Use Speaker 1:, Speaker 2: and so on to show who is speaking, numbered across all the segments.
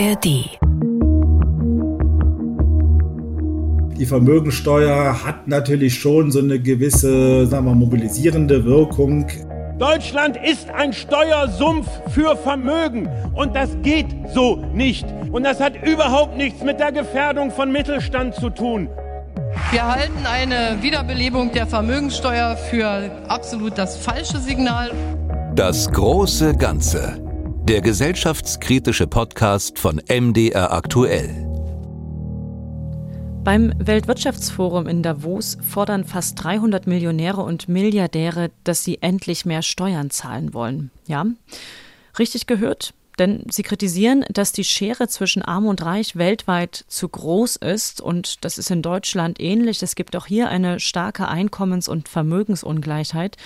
Speaker 1: ARD.
Speaker 2: Die Vermögensteuer hat natürlich schon so eine gewisse, sagen wir, mobilisierende Wirkung.
Speaker 3: Deutschland ist ein Steuersumpf für Vermögen und das geht so nicht. Und das hat überhaupt nichts mit der Gefährdung von Mittelstand zu tun.
Speaker 4: Wir halten eine Wiederbelebung der Vermögenssteuer für absolut das falsche Signal.
Speaker 1: Das große Ganze. Der gesellschaftskritische Podcast von MDR aktuell.
Speaker 5: Beim Weltwirtschaftsforum in Davos fordern fast 300 Millionäre und Milliardäre, dass sie endlich mehr Steuern zahlen wollen. Ja, richtig gehört, denn sie kritisieren, dass die Schere zwischen Arm und Reich weltweit zu groß ist und das ist in Deutschland ähnlich. Es gibt auch hier eine starke Einkommens- und Vermögensungleichheit.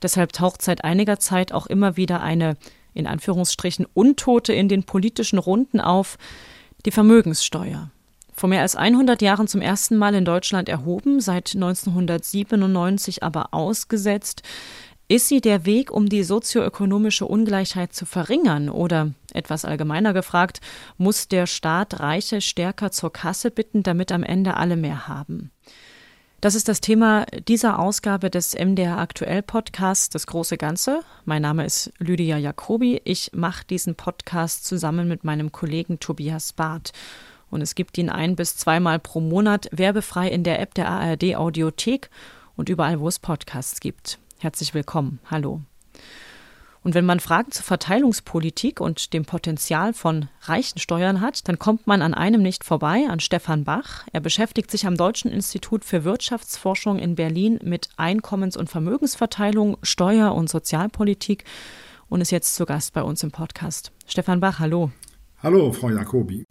Speaker 5: Deshalb taucht seit einiger Zeit auch immer wieder eine in Anführungsstrichen Untote in den politischen Runden auf, die Vermögenssteuer vor mehr als 100 Jahren zum ersten Mal in Deutschland erhoben, seit 1997 aber ausgesetzt. Ist sie der Weg, um die sozioökonomische Ungleichheit zu verringern? Oder, etwas allgemeiner gefragt, muss der Staat Reiche stärker zur Kasse bitten, damit am Ende alle mehr haben? Das ist das Thema dieser Ausgabe des MDR Aktuell Podcasts, das große Ganze. Mein Name ist Lydia Jacobi. Ich mache diesen Podcast zusammen mit meinem Kollegen Tobias Barth und es gibt ihn ein bis zweimal pro Monat werbefrei in der App der ARD Audiothek und überall, wo es Podcasts gibt. Herzlich willkommen. Hallo. Und wenn man Fragen zur Verteilungspolitik und dem Potenzial von reichen Steuern hat, dann kommt man an einem nicht vorbei, an Stefan Bach. Er beschäftigt sich am Deutschen Institut für Wirtschaftsforschung in Berlin mit Einkommens- und Vermögensverteilung, Steuer- und Sozialpolitik und ist jetzt zu Gast bei uns im Podcast. Stefan Bach, hallo.
Speaker 2: Hallo, Frau Jacobi.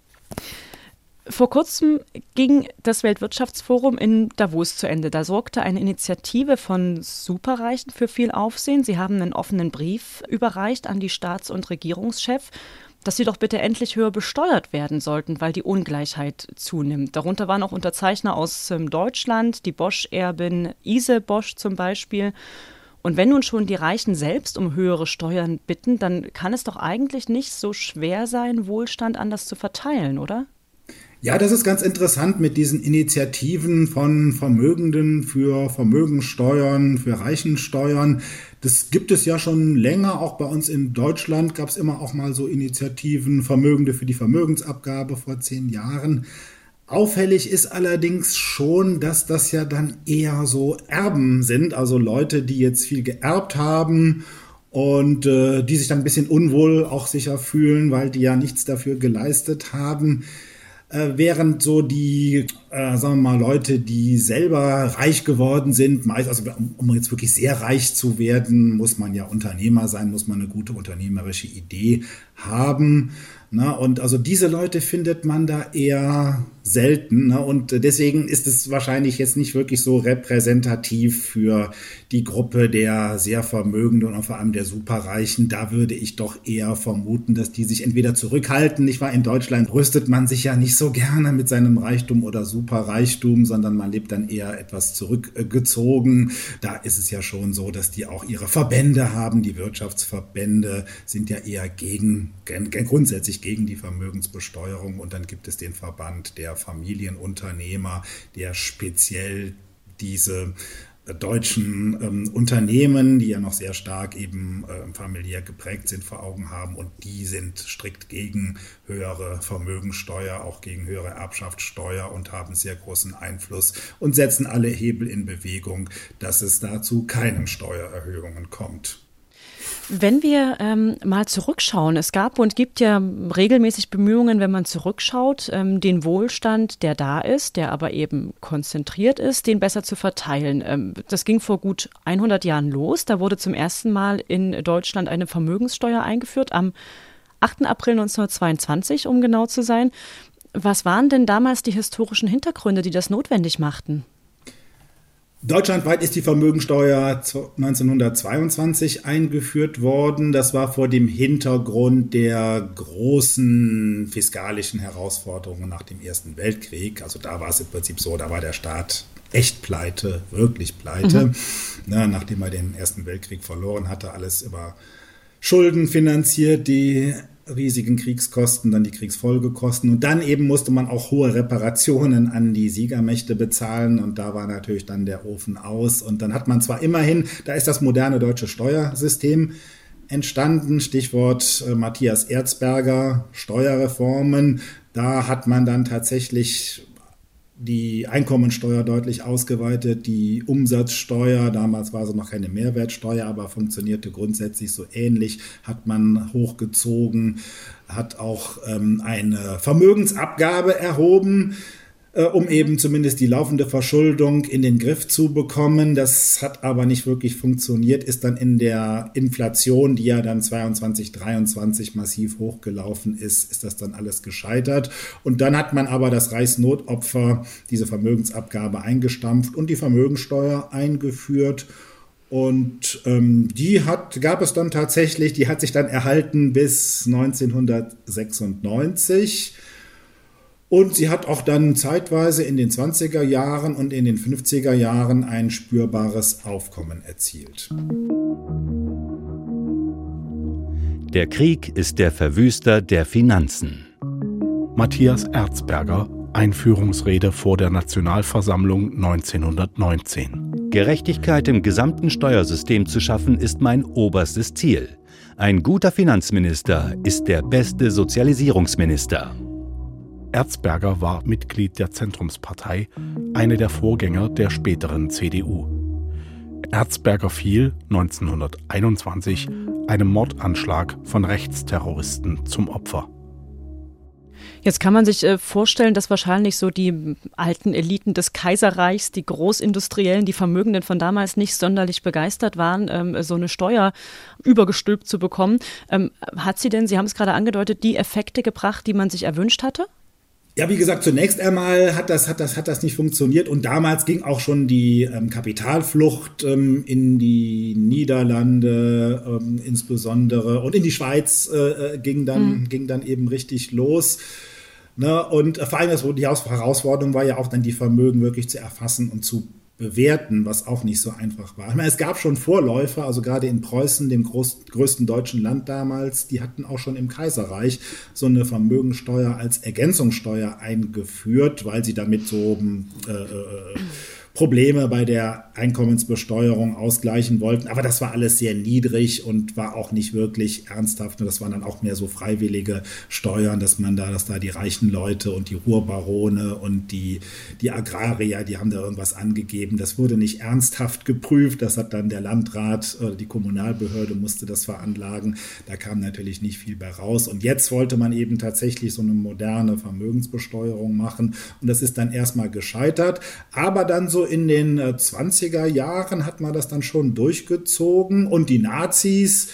Speaker 5: Vor kurzem ging das Weltwirtschaftsforum in Davos zu Ende. Da sorgte eine Initiative von Superreichen für viel Aufsehen. Sie haben einen offenen Brief überreicht an die Staats- und Regierungschefs, dass sie doch bitte endlich höher besteuert werden sollten, weil die Ungleichheit zunimmt. Darunter waren auch Unterzeichner aus ähm, Deutschland, die Bosch-Erbin Ise Bosch zum Beispiel. Und wenn nun schon die Reichen selbst um höhere Steuern bitten, dann kann es doch eigentlich nicht so schwer sein, Wohlstand anders zu verteilen, oder?
Speaker 2: Ja, das ist ganz interessant mit diesen Initiativen von Vermögenden für Vermögensteuern, für Reichensteuern. Das gibt es ja schon länger. Auch bei uns in Deutschland gab es immer auch mal so Initiativen, Vermögende für die Vermögensabgabe vor zehn Jahren. Auffällig ist allerdings schon, dass das ja dann eher so Erben sind, also Leute, die jetzt viel geerbt haben und äh, die sich dann ein bisschen unwohl auch sicher fühlen, weil die ja nichts dafür geleistet haben. Äh, während so die, äh, sagen wir mal, Leute, die selber reich geworden sind, meist, also um, um jetzt wirklich sehr reich zu werden, muss man ja Unternehmer sein, muss man eine gute unternehmerische Idee haben. Na, und also diese Leute findet man da eher selten. Ne? Und deswegen ist es wahrscheinlich jetzt nicht wirklich so repräsentativ für die Gruppe der sehr Vermögenden und vor allem der Superreichen. Da würde ich doch eher vermuten, dass die sich entweder zurückhalten. Ich war in Deutschland, rüstet man sich ja nicht so gerne mit seinem Reichtum oder Superreichtum, sondern man lebt dann eher etwas zurückgezogen. Da ist es ja schon so, dass die auch ihre Verbände haben. Die Wirtschaftsverbände sind ja eher gegen, grundsätzlich gegen die Vermögensbesteuerung und dann gibt es den Verband der Familienunternehmer, der speziell diese äh, deutschen ähm, Unternehmen, die ja noch sehr stark eben äh, familiär geprägt sind, vor Augen haben. Und die sind strikt gegen höhere Vermögensteuer, auch gegen höhere Erbschaftssteuer und haben sehr großen Einfluss und setzen alle Hebel in Bewegung, dass es dazu keinen Steuererhöhungen kommt.
Speaker 5: Wenn wir ähm, mal zurückschauen, es gab und gibt ja regelmäßig Bemühungen, wenn man zurückschaut, ähm, den Wohlstand, der da ist, der aber eben konzentriert ist, den besser zu verteilen. Ähm, das ging vor gut 100 Jahren los. Da wurde zum ersten Mal in Deutschland eine Vermögenssteuer eingeführt, am 8. April 1922, um genau zu sein. Was waren denn damals die historischen Hintergründe, die das notwendig machten?
Speaker 2: Deutschlandweit ist die Vermögensteuer 1922 eingeführt worden. Das war vor dem Hintergrund der großen fiskalischen Herausforderungen nach dem Ersten Weltkrieg. Also da war es im Prinzip so, da war der Staat echt pleite, wirklich pleite. Mhm. Na, nachdem er den Ersten Weltkrieg verloren hatte, alles über Schulden finanziert, die riesigen Kriegskosten, dann die Kriegsfolgekosten. Und dann eben musste man auch hohe Reparationen an die Siegermächte bezahlen. Und da war natürlich dann der Ofen aus. Und dann hat man zwar immerhin, da ist das moderne deutsche Steuersystem entstanden, Stichwort äh, Matthias Erzberger, Steuerreformen, da hat man dann tatsächlich die Einkommensteuer deutlich ausgeweitet, die Umsatzsteuer, damals war sie noch keine Mehrwertsteuer, aber funktionierte grundsätzlich so ähnlich, hat man hochgezogen, hat auch ähm, eine Vermögensabgabe erhoben äh, um eben zumindest die laufende Verschuldung in den Griff zu bekommen. Das hat aber nicht wirklich funktioniert, ist dann in der Inflation, die ja dann 22, 23 massiv hochgelaufen ist, ist das dann alles gescheitert. Und dann hat man aber das Reichsnotopfer, diese Vermögensabgabe eingestampft und die Vermögensteuer eingeführt. Und ähm, die hat, gab es dann tatsächlich, die hat sich dann erhalten bis 1996. Und sie hat auch dann zeitweise in den 20er Jahren und in den 50er Jahren ein spürbares Aufkommen erzielt.
Speaker 1: Der Krieg ist der Verwüster der Finanzen.
Speaker 6: Matthias Erzberger, Einführungsrede vor der Nationalversammlung 1919.
Speaker 1: Gerechtigkeit im gesamten Steuersystem zu schaffen, ist mein oberstes Ziel. Ein guter Finanzminister ist der beste Sozialisierungsminister.
Speaker 6: Erzberger war Mitglied der Zentrumspartei, eine der Vorgänger der späteren CDU. Erzberger fiel 1921 einem Mordanschlag von Rechtsterroristen zum Opfer.
Speaker 5: Jetzt kann man sich äh, vorstellen, dass wahrscheinlich so die alten Eliten des Kaiserreichs, die Großindustriellen, die Vermögenden von damals nicht sonderlich begeistert waren, ähm, so eine Steuer übergestülpt zu bekommen. Ähm, hat sie denn, Sie haben es gerade angedeutet, die Effekte gebracht, die man sich erwünscht hatte?
Speaker 2: Ja, wie gesagt, zunächst einmal hat das, hat das, hat das nicht funktioniert und damals ging auch schon die ähm, Kapitalflucht ähm, in die Niederlande ähm, insbesondere und in die Schweiz äh, äh ging, dann, mhm. ging dann eben richtig los. Ne? Und vor allem das, die Herausforderung war ja auch dann die Vermögen wirklich zu erfassen und zu bewerten, was auch nicht so einfach war. Ich meine, es gab schon Vorläufer, also gerade in Preußen, dem groß, größten deutschen Land damals, die hatten auch schon im Kaiserreich so eine Vermögensteuer als Ergänzungssteuer eingeführt, weil sie damit so äh, äh, Probleme bei der Einkommensbesteuerung ausgleichen wollten. Aber das war alles sehr niedrig und war auch nicht wirklich ernsthaft. Und das waren dann auch mehr so freiwillige Steuern, dass man da, dass da die reichen Leute und die Ruhrbarone und die, die Agrarier, die haben da irgendwas angegeben. Das wurde nicht ernsthaft geprüft. Das hat dann der Landrat oder die Kommunalbehörde musste das veranlagen. Da kam natürlich nicht viel bei raus. Und jetzt wollte man eben tatsächlich so eine moderne Vermögensbesteuerung machen. Und das ist dann erstmal gescheitert. Aber dann so in den 20er äh, Jahren hat man das dann schon durchgezogen. Und die Nazis,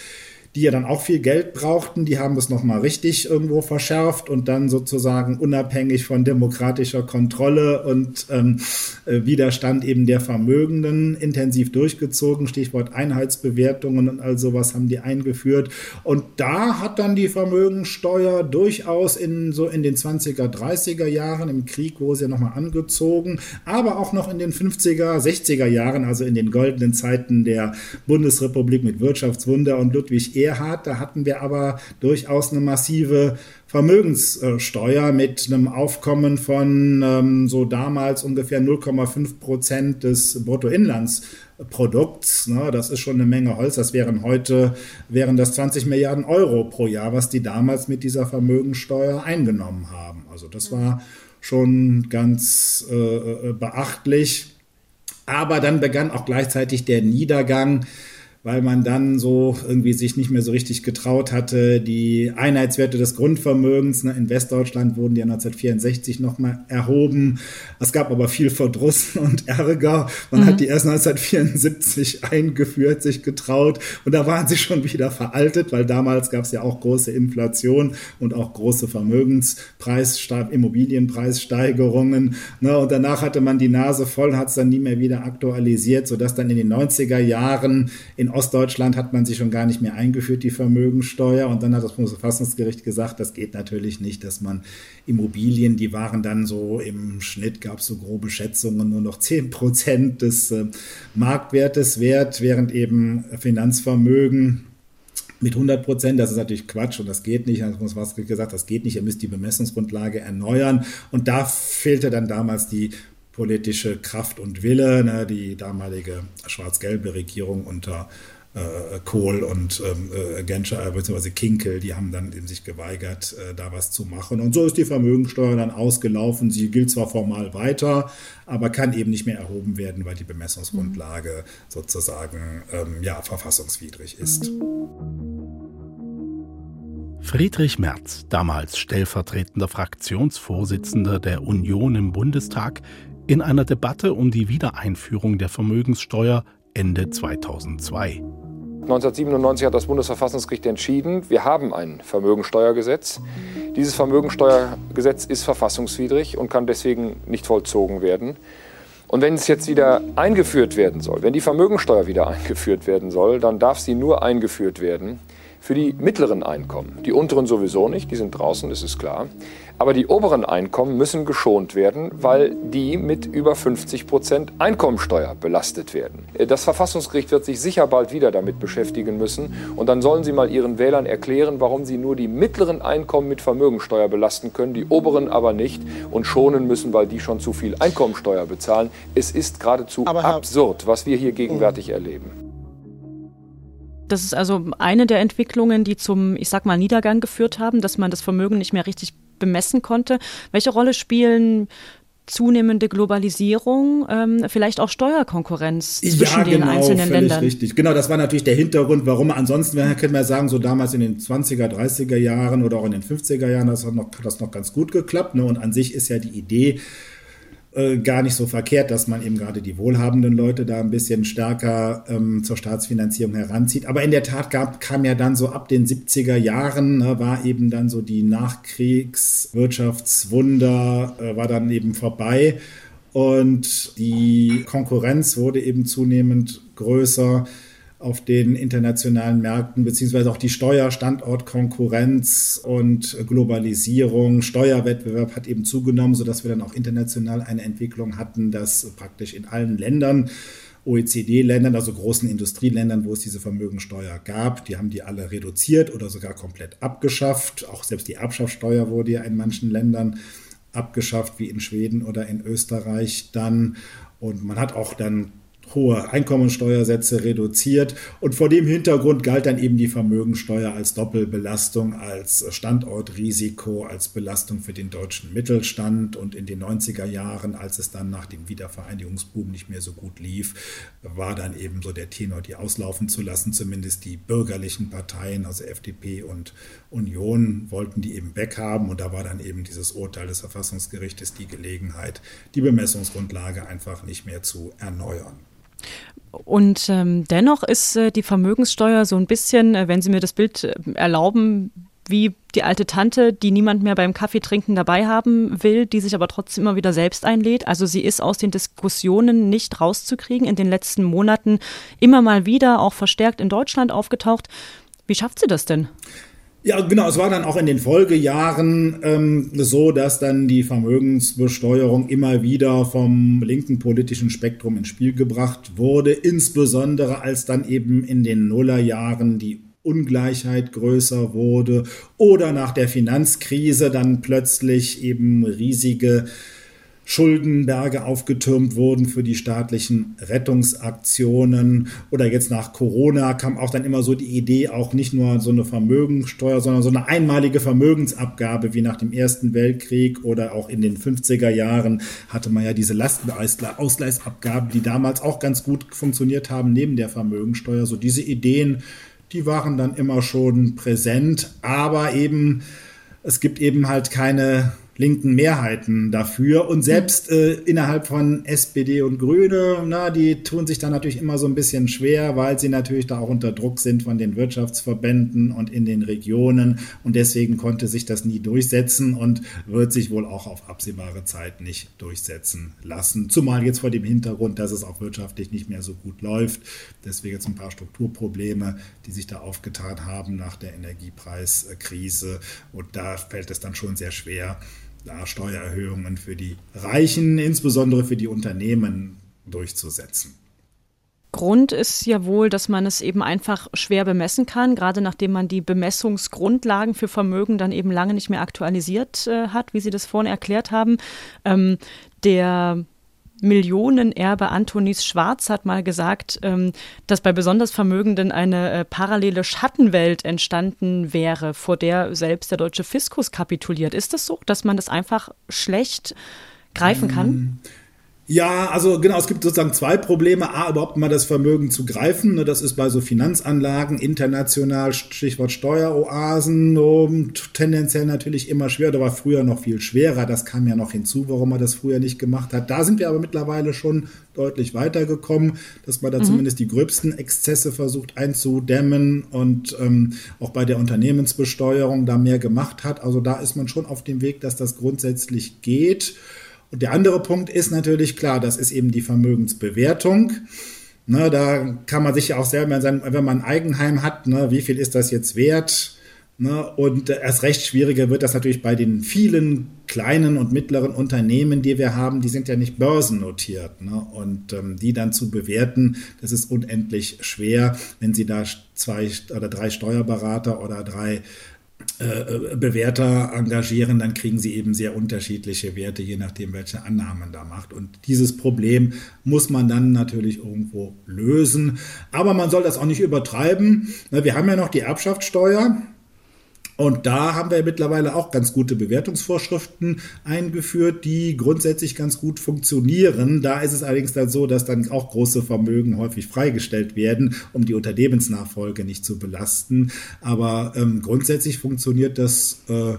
Speaker 2: die ja dann auch viel Geld brauchten, die haben es nochmal richtig irgendwo verschärft und dann sozusagen unabhängig von demokratischer Kontrolle und ähm, äh, Widerstand eben der Vermögenden intensiv durchgezogen. Stichwort Einheitsbewertungen und all sowas haben die eingeführt. Und da hat dann die Vermögensteuer durchaus in so in den 20er, 30er Jahren im Krieg, wo sie nochmal angezogen, aber auch noch in den 50er, 60er Jahren, also in den goldenen Zeiten der Bundesrepublik mit Wirtschaftswunder und Ludwig Erhard, Gerhard. Da hatten wir aber durchaus eine massive Vermögenssteuer mit einem Aufkommen von ähm, so damals ungefähr 0,5 Prozent des Bruttoinlandsprodukts. Ne? Das ist schon eine Menge Holz. Das wären heute, wären das 20 Milliarden Euro pro Jahr, was die damals mit dieser Vermögenssteuer eingenommen haben. Also das war schon ganz äh, äh beachtlich. Aber dann begann auch gleichzeitig der Niedergang weil man dann so irgendwie sich nicht mehr so richtig getraut hatte. Die Einheitswerte des Grundvermögens ne, in Westdeutschland wurden ja 1964 nochmal erhoben. Es gab aber viel Verdruss und Ärger. Man mhm. hat die erst 1974 eingeführt, sich getraut und da waren sie schon wieder veraltet, weil damals gab es ja auch große Inflation und auch große Vermögenspreissteigerungen, Immobilienpreissteigerungen. Ne? Und danach hatte man die Nase voll, hat es dann nie mehr wieder aktualisiert, sodass dann in den 90er Jahren in in Ostdeutschland hat man sie schon gar nicht mehr eingeführt, die Vermögensteuer. Und dann hat das Bundesverfassungsgericht gesagt, das geht natürlich nicht, dass man Immobilien, die waren dann so im Schnitt, gab es so grobe Schätzungen, nur noch 10 Prozent des äh, Marktwertes wert, während eben Finanzvermögen mit 100 Prozent. Das ist natürlich Quatsch und das geht nicht. Das muss was gesagt, das geht nicht. Ihr müsst die Bemessungsgrundlage erneuern. Und da fehlte dann damals die politische Kraft und Wille. Ne? Die damalige schwarz-gelbe Regierung unter äh, Kohl und ähm, äh, Genscher bzw. Kinkel, die haben dann eben sich geweigert, äh, da was zu machen. Und so ist die Vermögensteuer dann ausgelaufen. Sie gilt zwar formal weiter, aber kann eben nicht mehr erhoben werden, weil die Bemessungsgrundlage mhm. sozusagen ähm, ja, verfassungswidrig ist.
Speaker 6: Friedrich Merz, damals stellvertretender Fraktionsvorsitzender der Union im Bundestag, in einer Debatte um die Wiedereinführung der Vermögenssteuer Ende 2002.
Speaker 7: 1997 hat das Bundesverfassungsgericht entschieden, wir haben ein Vermögensteuergesetz. Dieses Vermögensteuergesetz ist verfassungswidrig und kann deswegen nicht vollzogen werden. Und wenn es jetzt wieder eingeführt werden soll, wenn die Vermögensteuer wieder eingeführt werden soll, dann darf sie nur eingeführt werden für die mittleren Einkommen. Die unteren sowieso nicht, die sind draußen, das ist klar. Aber die oberen Einkommen müssen geschont werden, weil die mit über 50 Prozent Einkommensteuer belastet werden. Das Verfassungsgericht wird sich sicher bald wieder damit beschäftigen müssen. Und dann sollen sie mal ihren Wählern erklären, warum sie nur die mittleren Einkommen mit Vermögensteuer belasten können, die oberen aber nicht und schonen müssen, weil die schon zu viel Einkommensteuer bezahlen. Es ist geradezu absurd, was wir hier gegenwärtig erleben.
Speaker 5: Das ist also eine der Entwicklungen, die zum, ich sag mal, Niedergang geführt haben, dass man das Vermögen nicht mehr richtig bemessen konnte. Welche Rolle spielen zunehmende Globalisierung, ähm, vielleicht auch Steuerkonkurrenz zwischen ja, genau, den einzelnen Ländern.
Speaker 2: Richtig, genau, das war natürlich der Hintergrund, warum ansonsten, können wir sagen, so damals in den 20er, 30er Jahren oder auch in den 50er Jahren, das hat, noch, hat das noch ganz gut geklappt. Ne? Und an sich ist ja die Idee, äh, gar nicht so verkehrt, dass man eben gerade die wohlhabenden Leute da ein bisschen stärker ähm, zur Staatsfinanzierung heranzieht. Aber in der Tat gab, kam ja dann so ab den 70er Jahren, ne, war eben dann so die Nachkriegswirtschaftswunder, äh, war dann eben vorbei. Und die Konkurrenz wurde eben zunehmend größer auf den internationalen Märkten, beziehungsweise auch die Steuerstandortkonkurrenz und Globalisierung, Steuerwettbewerb hat eben zugenommen, sodass wir dann auch international eine Entwicklung hatten, dass praktisch in allen Ländern OECD-Ländern, also großen Industrieländern, wo es diese Vermögensteuer gab, die haben die alle reduziert oder sogar komplett abgeschafft. Auch selbst die Erbschaftssteuer wurde ja in manchen Ländern abgeschafft, wie in Schweden oder in Österreich dann. Und man hat auch dann hohe Einkommensteuersätze reduziert. Und vor dem Hintergrund galt dann eben die Vermögensteuer als Doppelbelastung, als Standortrisiko, als Belastung für den deutschen Mittelstand. Und in den 90er Jahren, als es dann nach dem Wiedervereinigungsboom nicht mehr so gut lief, war dann eben so der Tenor, die auslaufen zu lassen. Zumindest die bürgerlichen Parteien, also FDP und Union, wollten die eben weghaben. Und da war dann eben dieses Urteil des Verfassungsgerichtes die Gelegenheit, die Bemessungsgrundlage einfach nicht mehr zu erneuern.
Speaker 5: Und ähm, dennoch ist äh, die Vermögenssteuer so ein bisschen, äh, wenn Sie mir das Bild äh, erlauben, wie die alte Tante, die niemand mehr beim Kaffee trinken dabei haben will, die sich aber trotzdem immer wieder selbst einlädt. Also sie ist aus den Diskussionen nicht rauszukriegen, in den letzten Monaten immer mal wieder, auch verstärkt in Deutschland aufgetaucht. Wie schafft sie das denn?
Speaker 2: Ja, genau. Es war dann auch in den Folgejahren ähm, so, dass dann die Vermögensbesteuerung immer wieder vom linken politischen Spektrum ins Spiel gebracht wurde, insbesondere als dann eben in den Nullerjahren die Ungleichheit größer wurde oder nach der Finanzkrise dann plötzlich eben riesige Schuldenberge aufgetürmt wurden für die staatlichen Rettungsaktionen. Oder jetzt nach Corona kam auch dann immer so die Idee, auch nicht nur so eine Vermögensteuer, sondern so eine einmalige Vermögensabgabe wie nach dem Ersten Weltkrieg oder auch in den 50er Jahren hatte man ja diese Lastenausgleichsabgaben, die damals auch ganz gut funktioniert haben neben der Vermögensteuer. So diese Ideen, die waren dann immer schon präsent, aber eben es gibt eben halt keine linken Mehrheiten dafür. Und selbst äh, innerhalb von SPD und Grüne, na, die tun sich da natürlich immer so ein bisschen schwer, weil sie natürlich da auch unter Druck sind von den Wirtschaftsverbänden und in den Regionen. Und deswegen konnte sich das nie durchsetzen und wird sich wohl auch auf absehbare Zeit nicht durchsetzen lassen. Zumal jetzt vor dem Hintergrund, dass es auch wirtschaftlich nicht mehr so gut läuft. Deswegen jetzt ein paar Strukturprobleme, die sich da aufgetan haben nach der Energiepreiskrise. Und da fällt es dann schon sehr schwer, da Steuererhöhungen für die Reichen, insbesondere für die Unternehmen, durchzusetzen.
Speaker 5: Grund ist ja wohl, dass man es eben einfach schwer bemessen kann, gerade nachdem man die Bemessungsgrundlagen für Vermögen dann eben lange nicht mehr aktualisiert äh, hat, wie Sie das vorhin erklärt haben. Ähm, der Millionenerbe Antonis Schwarz hat mal gesagt, ähm, dass bei besonders Vermögenden eine äh, parallele Schattenwelt entstanden wäre, vor der selbst der deutsche Fiskus kapituliert. Ist das so, dass man das einfach schlecht greifen kann?
Speaker 2: Ja, also genau, es gibt sozusagen zwei Probleme. A, überhaupt mal das Vermögen zu greifen. Ne, das ist bei so Finanzanlagen international, Stichwort Steueroasen, tendenziell natürlich immer schwer. Da war früher noch viel schwerer. Das kam ja noch hinzu, warum man das früher nicht gemacht hat. Da sind wir aber mittlerweile schon deutlich weitergekommen, dass man da mhm. zumindest die gröbsten Exzesse versucht einzudämmen und ähm, auch bei der Unternehmensbesteuerung da mehr gemacht hat. Also da ist man schon auf dem Weg, dass das grundsätzlich geht. Und der andere Punkt ist natürlich klar, das ist eben die Vermögensbewertung. Ne, da kann man sich ja auch selber, wenn man ein Eigenheim hat, ne, wie viel ist das jetzt wert? Ne, und erst recht schwieriger wird das natürlich bei den vielen kleinen und mittleren Unternehmen, die wir haben, die sind ja nicht börsennotiert. Ne, und ähm, die dann zu bewerten, das ist unendlich schwer, wenn Sie da zwei oder drei Steuerberater oder drei äh, Bewerter engagieren, dann kriegen sie eben sehr unterschiedliche Werte, je nachdem, welche Annahmen da macht. Und dieses Problem muss man dann natürlich irgendwo lösen. Aber man soll das auch nicht übertreiben. Wir haben ja noch die Erbschaftssteuer. Und da haben wir mittlerweile auch ganz gute Bewertungsvorschriften eingeführt, die grundsätzlich ganz gut funktionieren. Da ist es allerdings dann so, dass dann auch große Vermögen häufig freigestellt werden, um die Unternehmensnachfolge nicht zu belasten. Aber ähm, grundsätzlich funktioniert das. Äh,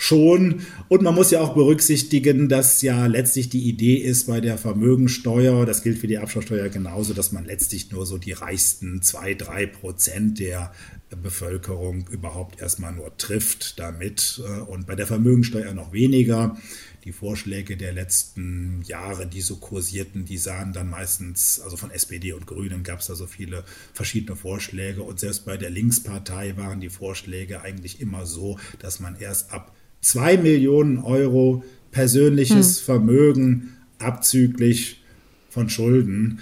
Speaker 2: schon. Und man muss ja auch berücksichtigen, dass ja letztlich die Idee ist bei der Vermögensteuer, das gilt für die Abschlagssteuer genauso, dass man letztlich nur so die reichsten zwei, drei Prozent der Bevölkerung überhaupt erstmal nur trifft damit äh, und bei der Vermögensteuer noch weniger. Die Vorschläge der letzten Jahre, die so kursierten, die sahen dann meistens, also von SPD und Grünen gab es da so viele verschiedene Vorschläge und selbst bei der Linkspartei waren die Vorschläge eigentlich immer so, dass man erst ab zwei Millionen Euro persönliches hm. Vermögen abzüglich von Schulden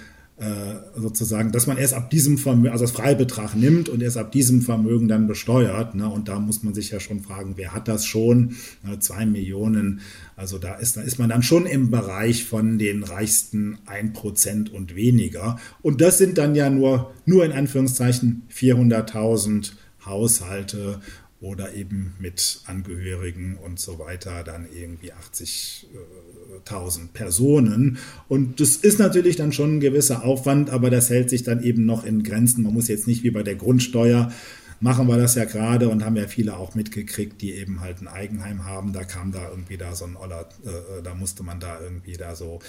Speaker 2: sozusagen, dass man erst ab diesem Vermögen, also das Freibetrag nimmt und erst ab diesem Vermögen dann besteuert. Ne? Und da muss man sich ja schon fragen, wer hat das schon? Ne? Zwei Millionen. Also da ist, da ist man dann schon im Bereich von den reichsten ein Prozent und weniger. Und das sind dann ja nur, nur in Anführungszeichen 400.000 Haushalte oder eben mit Angehörigen und so weiter dann irgendwie 80.000 Personen. Und das ist natürlich dann schon ein gewisser Aufwand, aber das hält sich dann eben noch in Grenzen. Man muss jetzt nicht wie bei der Grundsteuer machen wir das ja gerade und haben ja viele auch mitgekriegt, die eben halt ein Eigenheim haben. Da kam da irgendwie da so ein Oller, äh, äh, da musste man da irgendwie da so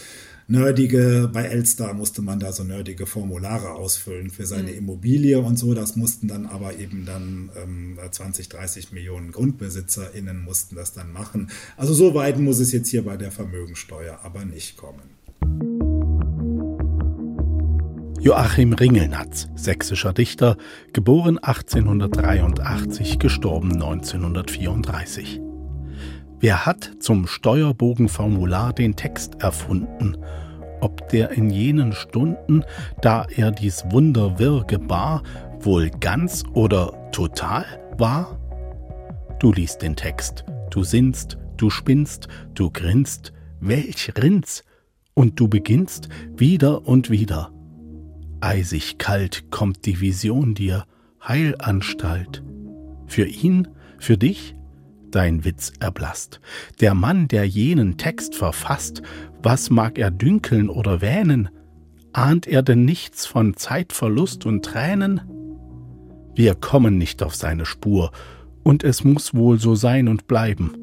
Speaker 2: nerdige, bei Elster musste man da so nerdige Formulare ausfüllen für seine mhm. Immobilie und so. Das mussten dann aber eben dann ähm, 20, 30 Millionen GrundbesitzerInnen mussten das dann machen. Also so weit muss es jetzt hier bei der Vermögensteuer aber nicht kommen.
Speaker 6: Joachim Ringelnatz, sächsischer Dichter, geboren 1883, gestorben 1934. Wer hat zum Steuerbogenformular den Text erfunden? Ob der in jenen Stunden, da er dies Wunder wirr gebar, wohl ganz oder total war? Du liest den Text, du sinnst, du spinnst, du grinst, welch Rinz, und du beginnst wieder und wieder Eisig kalt kommt die Vision dir, Heilanstalt. Für ihn, für dich, dein Witz erblasst. Der Mann, der jenen Text verfasst, was mag er dünkeln oder wähnen? Ahnt er denn nichts von Zeitverlust und Tränen? Wir kommen nicht auf seine Spur, und es muss wohl so sein und bleiben.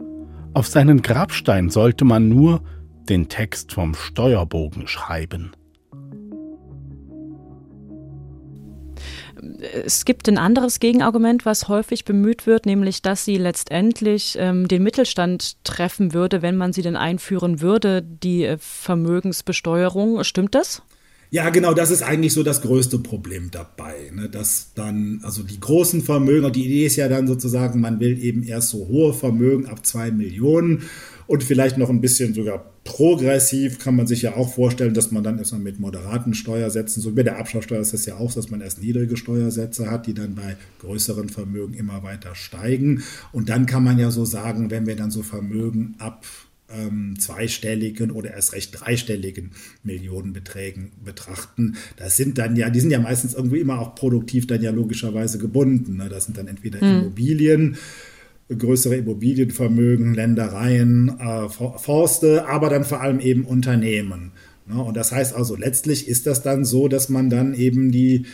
Speaker 6: Auf seinen Grabstein sollte man nur den Text vom Steuerbogen schreiben.
Speaker 5: Es gibt ein anderes Gegenargument, was häufig bemüht wird, nämlich, dass sie letztendlich ähm, den Mittelstand treffen würde, wenn man sie denn einführen würde, die äh, Vermögensbesteuerung. Stimmt das?
Speaker 2: Ja, genau, das ist eigentlich so das größte Problem dabei, ne? dass dann, also die großen Vermögen, die Idee ist ja dann sozusagen, man will eben erst so hohe Vermögen ab zwei Millionen Und vielleicht noch ein bisschen sogar progressiv kann man sich ja auch vorstellen, dass man dann erstmal mit moderaten Steuersätzen, so wie bei der Abschlagssteuer ist das ja auch, dass man erst niedrige Steuersätze hat, die dann bei größeren Vermögen immer weiter steigen. Und dann kann man ja so sagen, wenn wir dann so Vermögen ab ähm, zweistelligen oder erst recht dreistelligen Millionenbeträgen betrachten. Das sind dann ja, die sind ja meistens irgendwie immer auch produktiv dann ja logischerweise gebunden. Ne? Das sind dann entweder hm. Immobilien, größere Immobilienvermögen, Ländereien, äh, Forste, aber dann vor allem eben Unternehmen. Ne? Und das heißt also, letztlich ist das dann so, dass man dann eben die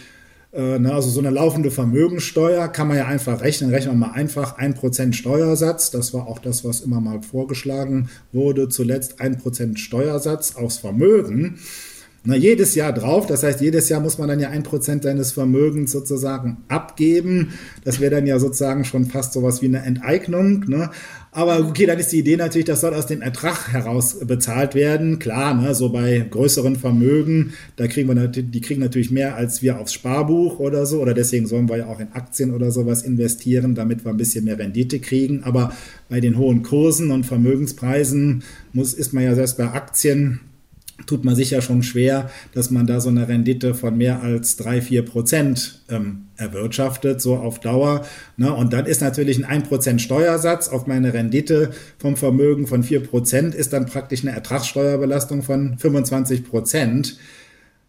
Speaker 2: äh, ne, also so eine laufende Vermögensteuer kann man ja einfach rechnen. Rechnen wir mal einfach 1% Steuersatz. Das war auch das, was immer mal vorgeschlagen wurde. Zuletzt 1% Steuersatz aufs Vermögen. Na, jedes Jahr drauf. Das heißt, jedes Jahr muss man dann ja ein Prozent seines Vermögens sozusagen abgeben. Das wäre dann ja sozusagen schon fast sowas wie eine Enteignung. Ne? Aber okay, dann ist die Idee natürlich, das soll aus dem Ertrag heraus bezahlt werden. Klar, ne, so bei größeren Vermögen, da kriegen wir die kriegen natürlich mehr als wir aufs Sparbuch oder so. Oder deswegen sollen wir ja auch in Aktien oder sowas investieren, damit wir ein bisschen mehr Rendite kriegen. Aber bei den hohen Kursen und Vermögenspreisen muss, ist man ja selbst bei Aktien tut man sich ja schon schwer, dass man da so eine Rendite von mehr als drei, vier Prozent ähm, erwirtschaftet, so auf Dauer. Ne? Und dann ist natürlich ein 1 Prozent Steuersatz auf meine Rendite vom Vermögen von vier Prozent ist dann praktisch eine Ertragssteuerbelastung von 25 Prozent.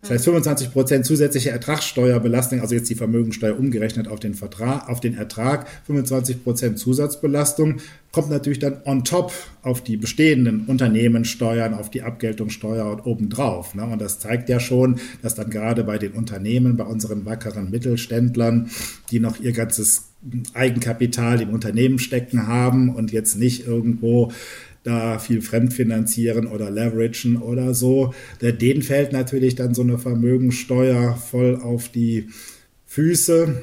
Speaker 2: Das heißt 25 Prozent zusätzliche Ertragssteuerbelastung, also jetzt die Vermögensteuer umgerechnet auf den Vertrag, auf den Ertrag, 25 Prozent Zusatzbelastung, kommt natürlich dann on top auf die bestehenden Unternehmenssteuern, auf die Abgeltungssteuer und obendrauf. Ne? Und das zeigt ja schon, dass dann gerade bei den Unternehmen, bei unseren wackeren Mittelständlern, die noch ihr ganzes Eigenkapital im Unternehmen stecken haben und jetzt nicht irgendwo da viel fremdfinanzieren oder leveragen oder so. Denen fällt natürlich dann so eine Vermögensteuer voll auf die Füße.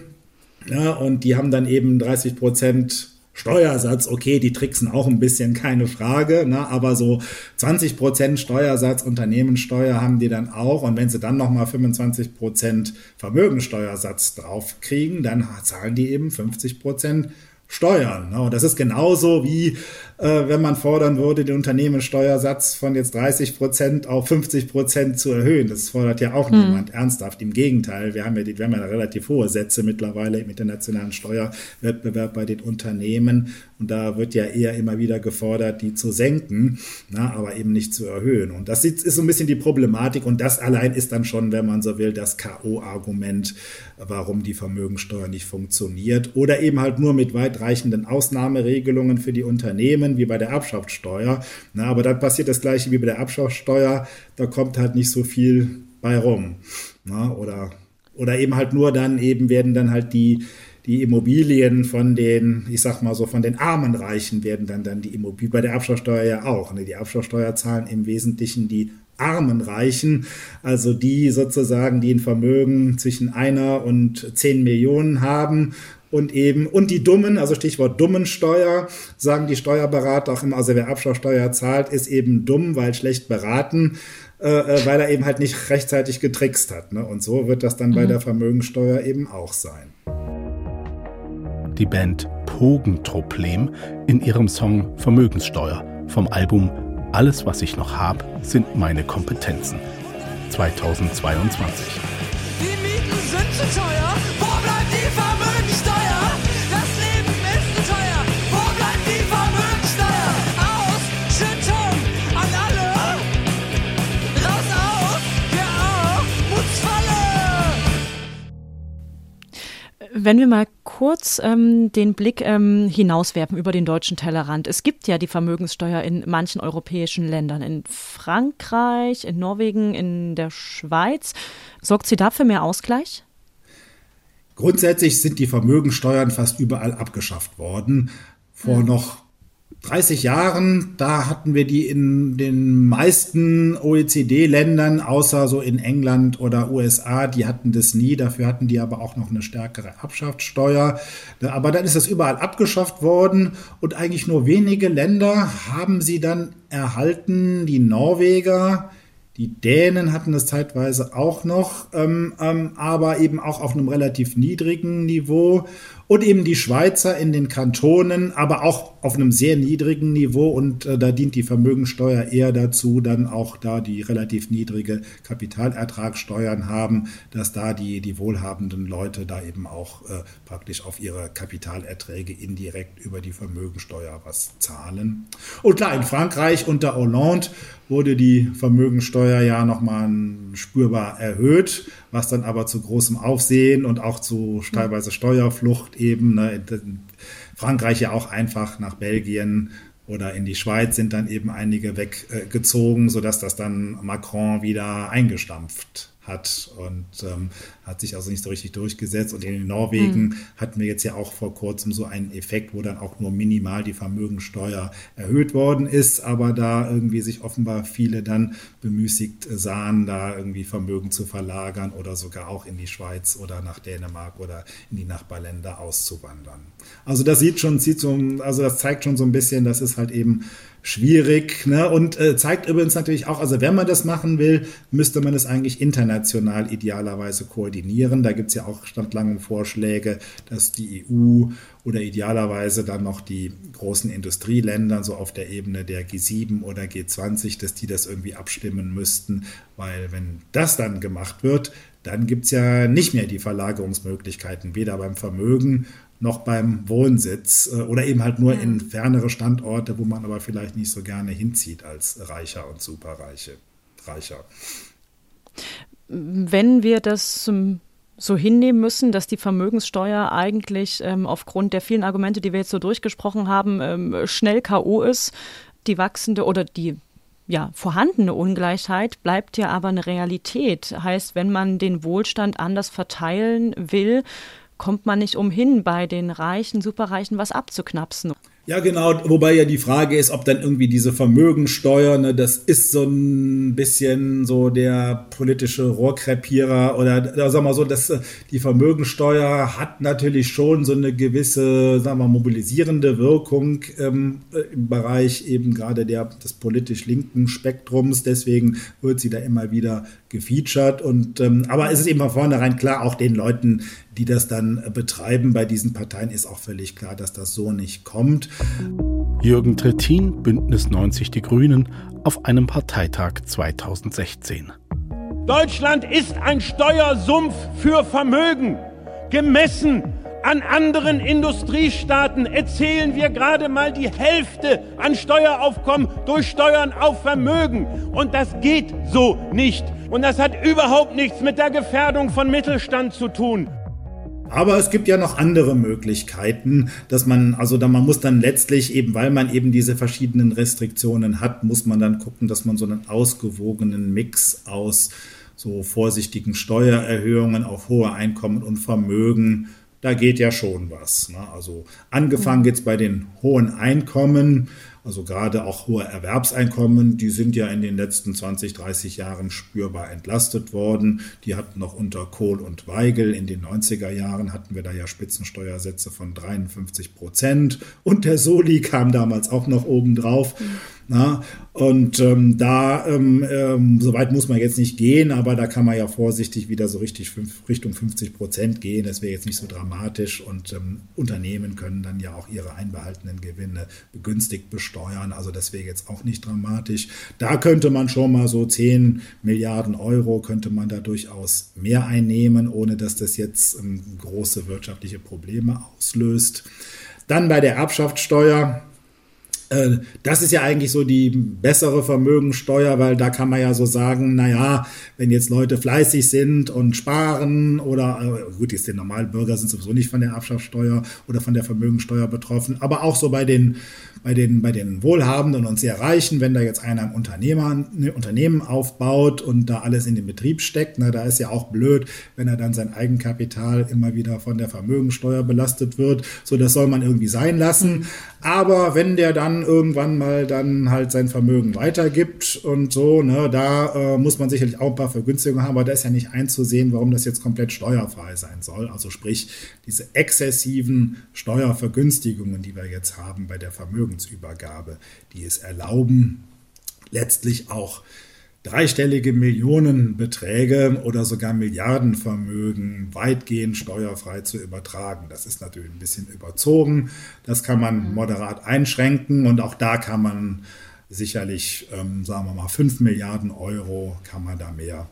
Speaker 2: Ja, und die haben dann eben 30 Prozent Steuersatz, okay, die tricksen auch ein bisschen, keine Frage, ne, aber so 20 Prozent Steuersatz, Unternehmenssteuer haben die dann auch. Und wenn sie dann nochmal 25 Prozent Vermögensteuersatz draufkriegen, dann zahlen die eben 50 Prozent Steuern. Ne? Und das ist genauso wie äh, wenn man fordern würde, den Unternehmenssteuersatz von jetzt 30 Prozent auf 50 Prozent zu erhöhen. Das fordert ja auch hm. niemand ernsthaft. Im Gegenteil, wir haben ja, die, wir haben ja relativ hohe Sätze mittlerweile im internationalen Steuerwettbewerb bei den Unternehmen. Und da wird ja eher immer wieder gefordert, die zu senken, na, aber eben nicht zu erhöhen. Und das ist so ein bisschen die Problematik. Und das allein ist dann schon, wenn man so will, das K.O.-Argument, warum die Vermögensteuer nicht funktioniert. Oder eben halt nur mit weitreichenden Ausnahmeregelungen für die Unternehmen Unternehmen wie bei der Erbschaftssteuer. Na, aber dann passiert das gleiche wie bei der Erbschaftssteuer, da kommt halt nicht so viel bei rum. Na, oder, oder eben halt nur dann eben werden dann halt die, die Immobilien von den, ich sag mal so, von den armen Reichen werden dann, dann die Immobilien, bei der Erbschaftssteuer ja auch. Ne? Die Erbschaftssteuer zahlen im Wesentlichen die armen Reichen, also die sozusagen, die ein Vermögen zwischen einer und zehn Millionen haben und eben, und die Dummen, also Stichwort Dummensteuer, sagen die Steuerberater auch immer, also wer Abschlagsteuer zahlt, ist eben dumm, weil schlecht beraten, äh, äh, weil er eben halt nicht rechtzeitig getrickst hat. Ne? Und so wird das dann mhm. bei der Vermögensteuer eben auch sein.
Speaker 6: Die Band Pogentroplem in ihrem Song Vermögenssteuer vom Album Alles, was ich noch hab, sind meine Kompetenzen 2022.
Speaker 8: Die Mieten sind zu teuer,
Speaker 5: Wenn wir mal kurz ähm, den Blick ähm, hinauswerfen über den deutschen Tellerrand. Es gibt ja die Vermögenssteuer in manchen europäischen Ländern, in Frankreich, in Norwegen, in der Schweiz. Sorgt sie dafür mehr Ausgleich?
Speaker 2: Grundsätzlich sind die Vermögensteuern fast überall abgeschafft worden. Vor hm. noch 30 Jahren, da hatten wir die in den meisten OECD-Ländern, außer so in England oder USA, die hatten das nie. Dafür hatten die aber auch noch eine stärkere Erbschaftssteuer. Aber dann ist das überall abgeschafft worden und eigentlich nur wenige Länder haben sie dann erhalten. Die Norweger, die Dänen hatten das zeitweise auch noch, ähm, ähm, aber eben auch auf einem relativ niedrigen Niveau. Und eben die Schweizer in den Kantonen, aber auch auf einem sehr niedrigen Niveau und äh, da dient die Vermögensteuer eher dazu, dann auch da die relativ niedrige Kapitalertragssteuern haben, dass da die, die wohlhabenden Leute da eben auch äh, praktisch auf ihre Kapitalerträge indirekt über die Vermögensteuer was zahlen. Und klar, in Frankreich unter Hollande wurde die Vermögensteuer ja nochmal spürbar erhöht, was dann aber zu großem Aufsehen und auch zu teilweise Steuerflucht eben, ne, Frankreich ja auch einfach nach Belgien oder in die Schweiz sind dann eben einige weggezogen, sodass das dann Macron wieder eingestampft hat und ähm, hat sich also nicht so richtig durchgesetzt. Und in Norwegen mhm. hatten wir jetzt ja auch vor kurzem so einen Effekt, wo dann auch nur minimal die Vermögensteuer erhöht worden ist, aber da irgendwie sich offenbar viele dann bemüßigt sahen, da irgendwie Vermögen zu verlagern oder sogar auch in die Schweiz oder nach Dänemark oder in die Nachbarländer auszuwandern. Also das sieht schon, sieht so, also das zeigt schon so ein bisschen, das ist halt eben schwierig ne? und äh, zeigt übrigens natürlich auch, also wenn man das machen will, müsste man es eigentlich international idealerweise koordinieren. Da gibt es ja auch standlange Vorschläge, dass die EU oder idealerweise dann noch die großen Industrieländer, so auf der Ebene der G7 oder G20, dass die das irgendwie abstimmen müssten, weil wenn das dann gemacht wird, dann gibt es ja nicht mehr die Verlagerungsmöglichkeiten, weder beim Vermögen noch beim Wohnsitz äh, oder eben halt nur ja. in fernere Standorte, wo man aber vielleicht nicht so gerne hinzieht als Reicher und Superreiche. Reicher.
Speaker 5: Wenn wir das so hinnehmen müssen, dass die Vermögenssteuer eigentlich ähm, aufgrund der vielen Argumente, die wir jetzt so durchgesprochen haben, ähm, schnell KO ist, die wachsende oder die ja, vorhandene Ungleichheit bleibt ja aber eine Realität. Heißt, wenn man den Wohlstand anders verteilen will, kommt man nicht umhin, bei den Reichen, Superreichen was abzuknapsen.
Speaker 2: Ja, genau, wobei ja die Frage ist, ob dann irgendwie diese Vermögensteuer, ne, das ist so ein bisschen so der politische Rohrkrepierer oder, sagen wir mal so, dass äh, die Vermögensteuer hat natürlich schon so eine gewisse, sagen wir, mobilisierende Wirkung ähm, im Bereich eben gerade der, des politisch linken Spektrums. Deswegen wird sie da immer wieder gefeatured. Und, ähm, aber es ist eben von vornherein klar, auch den Leuten, die das dann betreiben bei diesen Parteien, ist auch völlig klar, dass das so nicht kommt.
Speaker 6: Jürgen Trittin, Bündnis 90 Die Grünen, auf einem Parteitag 2016.
Speaker 3: Deutschland ist ein Steuersumpf für Vermögen, gemessen an anderen Industriestaaten erzählen wir gerade mal die Hälfte an Steueraufkommen durch Steuern auf Vermögen. Und das geht so nicht. Und das hat überhaupt nichts mit der Gefährdung von Mittelstand zu tun.
Speaker 2: Aber es gibt ja noch andere Möglichkeiten, dass man, also da man muss dann letztlich eben, weil man eben diese verschiedenen Restriktionen hat, muss man dann gucken, dass man so einen ausgewogenen Mix aus so vorsichtigen Steuererhöhungen auf hohe Einkommen und Vermögen, da geht ja schon was. Ne? Also angefangen jetzt bei den hohen Einkommen, also gerade auch hohe Erwerbseinkommen, die sind ja in den letzten 20, 30 Jahren spürbar entlastet worden. Die hatten noch unter Kohl und Weigel in den 90er Jahren hatten wir da ja Spitzensteuersätze von 53 Prozent und der Soli kam damals auch noch oben drauf. Mhm. Na, und ähm, da, ähm, ähm, so weit muss man jetzt nicht gehen, aber da kann man ja vorsichtig wieder so richtig fünf, Richtung 50 Prozent gehen. Das wäre jetzt nicht so dramatisch und ähm, Unternehmen können dann ja auch ihre einbehaltenen Gewinne begünstigt besteuern. Also das wäre jetzt auch nicht dramatisch. Da könnte man schon mal so 10 Milliarden Euro könnte man da durchaus mehr einnehmen, ohne dass das jetzt ähm, große wirtschaftliche Probleme auslöst. Dann bei der Erbschaftssteuer das ist ja eigentlich so die bessere Vermögensteuer, weil da kann man ja so sagen, naja, wenn jetzt Leute fleißig sind und sparen oder, äh, gut, jetzt die normalen Bürger sind sowieso nicht von der Erbschaftssteuer oder von der Vermögensteuer betroffen, aber auch so bei den bei den, bei den Wohlhabenden und sehr Reichen, wenn da jetzt einer ein Unternehmer, ein Unternehmen aufbaut und da alles in den Betrieb steckt, na, da ist ja auch blöd, wenn er dann sein Eigenkapital immer wieder von der Vermögensteuer belastet wird. So, das soll man irgendwie sein lassen. Aber wenn der dann irgendwann mal dann halt sein Vermögen weitergibt und so, ne, da äh, muss man sicherlich auch ein paar Vergünstigungen haben, aber da ist ja nicht einzusehen, warum das jetzt komplett steuerfrei sein soll. Also sprich, diese exzessiven Steuervergünstigungen, die wir jetzt haben bei der Vermögen Vermögensübergabe, die es erlauben, letztlich auch dreistellige Millionenbeträge oder sogar Milliardenvermögen weitgehend steuerfrei zu übertragen. Das ist natürlich ein bisschen überzogen. Das kann man moderat einschränken und auch da kann man sicherlich, ähm, sagen wir mal, 5 Milliarden Euro kann man da mehr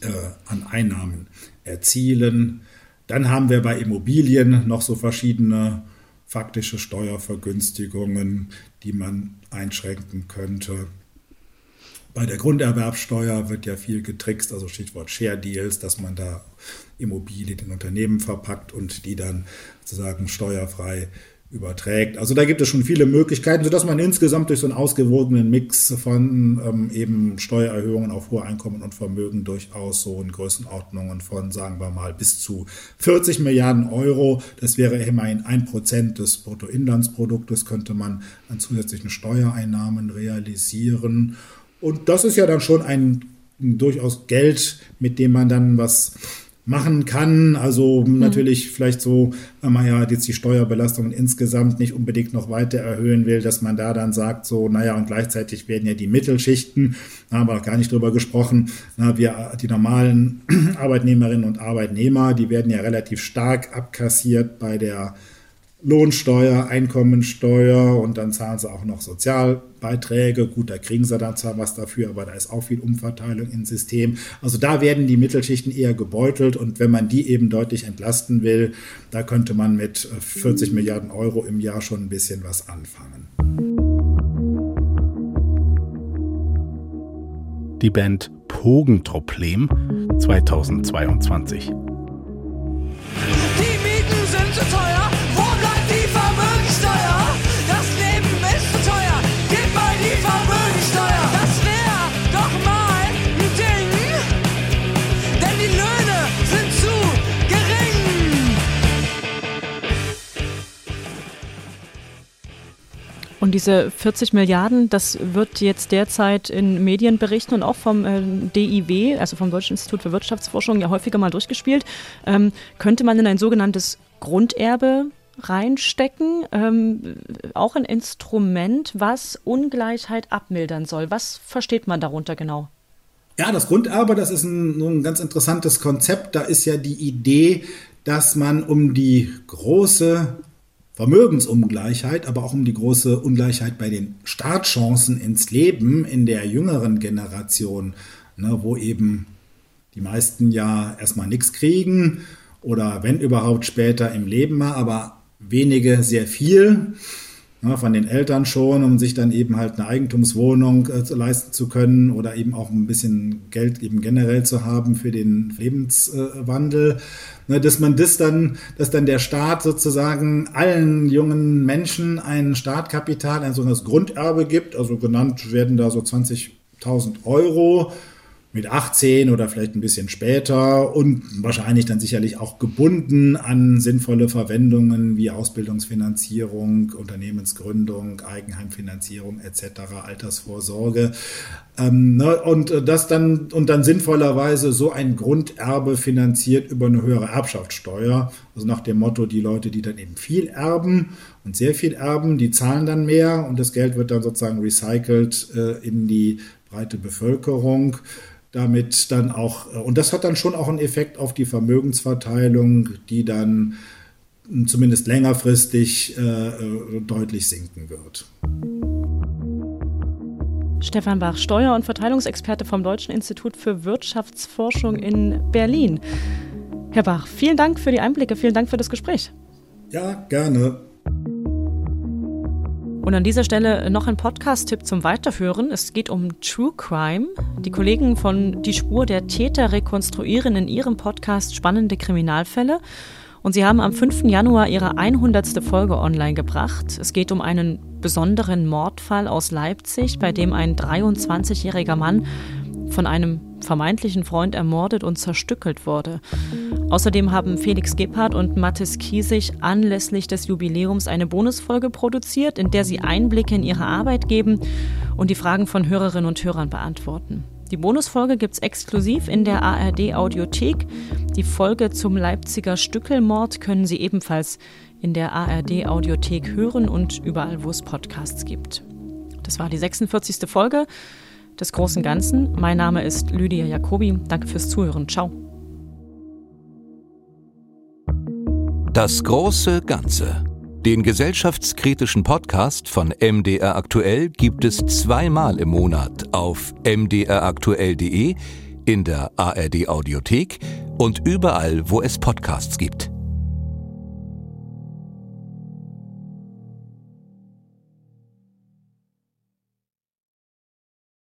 Speaker 2: äh, an Einnahmen erzielen. Dann haben wir bei Immobilien noch so verschiedene faktische Steuervergünstigungen, die man einschränken könnte. Bei der Grunderwerbsteuer wird ja viel getrickst, also Stichwort Share Deals, dass man da Immobilien in Unternehmen verpackt und die dann sozusagen steuerfrei überträgt. Also da gibt es schon viele Möglichkeiten, sodass man insgesamt durch so einen ausgewogenen Mix von ähm, eben Steuererhöhungen auf hohe Einkommen und Vermögen durchaus so in Größenordnungen von, sagen wir mal, bis zu 40 Milliarden Euro, das wäre immerhin ein Prozent des Bruttoinlandsproduktes, könnte man an zusätzlichen Steuereinnahmen realisieren. Und das ist ja dann schon ein durchaus Geld, mit dem man dann was machen kann. Also mhm. natürlich vielleicht so, wenn man ja jetzt die Steuerbelastungen insgesamt nicht unbedingt noch weiter erhöhen will, dass man da dann sagt, so, naja, und gleichzeitig werden ja die Mittelschichten, da haben wir auch gar nicht drüber gesprochen, na, wir, die normalen Arbeitnehmerinnen und Arbeitnehmer, die werden ja relativ stark abkassiert bei der Lohnsteuer, Einkommensteuer und dann zahlen sie auch noch Sozialbeiträge. Gut, da kriegen sie dann zwar was dafür, aber da ist auch viel Umverteilung im System. Also da werden die Mittelschichten eher gebeutelt und wenn man die eben deutlich entlasten will, da könnte man mit 40 Milliarden Euro im Jahr schon ein bisschen was anfangen.
Speaker 6: Die Band Pogentroplem 2022.
Speaker 5: Und diese 40 Milliarden, das wird jetzt derzeit in Medienberichten und auch vom äh, DIW, also vom Deutschen Institut für Wirtschaftsforschung, ja häufiger mal durchgespielt. Ähm, könnte man in ein sogenanntes Grunderbe reinstecken, ähm, auch ein Instrument, was Ungleichheit abmildern soll. Was versteht man darunter genau?
Speaker 2: Ja, das Grunderbe, das ist ein, ein ganz interessantes Konzept. Da ist ja die Idee, dass man um die große Vermögensungleichheit, aber auch um die große Ungleichheit bei den Startchancen ins Leben in der jüngeren Generation, ne, wo eben die meisten ja erstmal nichts kriegen oder wenn überhaupt später im Leben mal, aber wenige sehr viel ja, von den Eltern schon, um sich dann eben halt eine Eigentumswohnung äh, leisten zu können oder eben auch ein bisschen Geld eben generell zu haben für den Lebenswandel. Ne, dass man das dann, dass dann der Staat sozusagen allen jungen Menschen ein Startkapital, ein sogenanntes Grunderbe gibt, also genannt werden da so 20.000 Euro mit 18 oder vielleicht ein bisschen später und wahrscheinlich dann sicherlich auch gebunden an sinnvolle Verwendungen wie Ausbildungsfinanzierung, Unternehmensgründung, Eigenheimfinanzierung etc., Altersvorsorge. Ähm, ne, und das dann und dann sinnvollerweise so ein Grunderbe finanziert über eine höhere Erbschaftssteuer, also nach dem Motto, die Leute, die dann eben viel erben und sehr viel erben, die zahlen dann mehr und das Geld wird dann sozusagen recycelt äh, in die breite Bevölkerung damit dann auch, äh, und das hat dann schon auch einen Effekt auf die Vermögensverteilung, die dann hm, zumindest längerfristig äh, äh, deutlich sinken wird.
Speaker 5: Stefan Bach, Steuer- und Verteilungsexperte vom Deutschen Institut für Wirtschaftsforschung in Berlin. Herr Bach, vielen Dank für die Einblicke, vielen Dank für das Gespräch.
Speaker 2: Ja, gerne.
Speaker 5: Und an dieser Stelle noch ein Podcast-Tipp zum Weiterführen. Es geht um True Crime. Die Kollegen von Die Spur der Täter rekonstruieren in ihrem Podcast spannende Kriminalfälle. Und sie haben am 5. Januar ihre 100. Folge online gebracht. Es geht um einen besonderen Mordfall aus Leipzig, bei dem ein 23-jähriger Mann von einem vermeintlichen Freund ermordet und zerstückelt wurde. Außerdem haben Felix Gebhardt und Mathis Kiesig anlässlich des Jubiläums eine Bonusfolge produziert, in der sie Einblicke in ihre Arbeit geben und die Fragen von Hörerinnen und Hörern beantworten. Die Bonusfolge gibt es exklusiv in der ARD Audiothek. Die Folge zum Leipziger Stückelmord können Sie ebenfalls in der ARD Audiothek hören und überall, wo es Podcasts gibt. Das war die 46. Folge des großen Ganzen. Mein Name ist Lydia Jacobi. Danke fürs Zuhören. Ciao.
Speaker 9: Das große Ganze. Den gesellschaftskritischen Podcast von MDR Aktuell gibt es zweimal im Monat auf mdraktuell.de, in der ARD Audiothek und überall, wo es Podcasts gibt.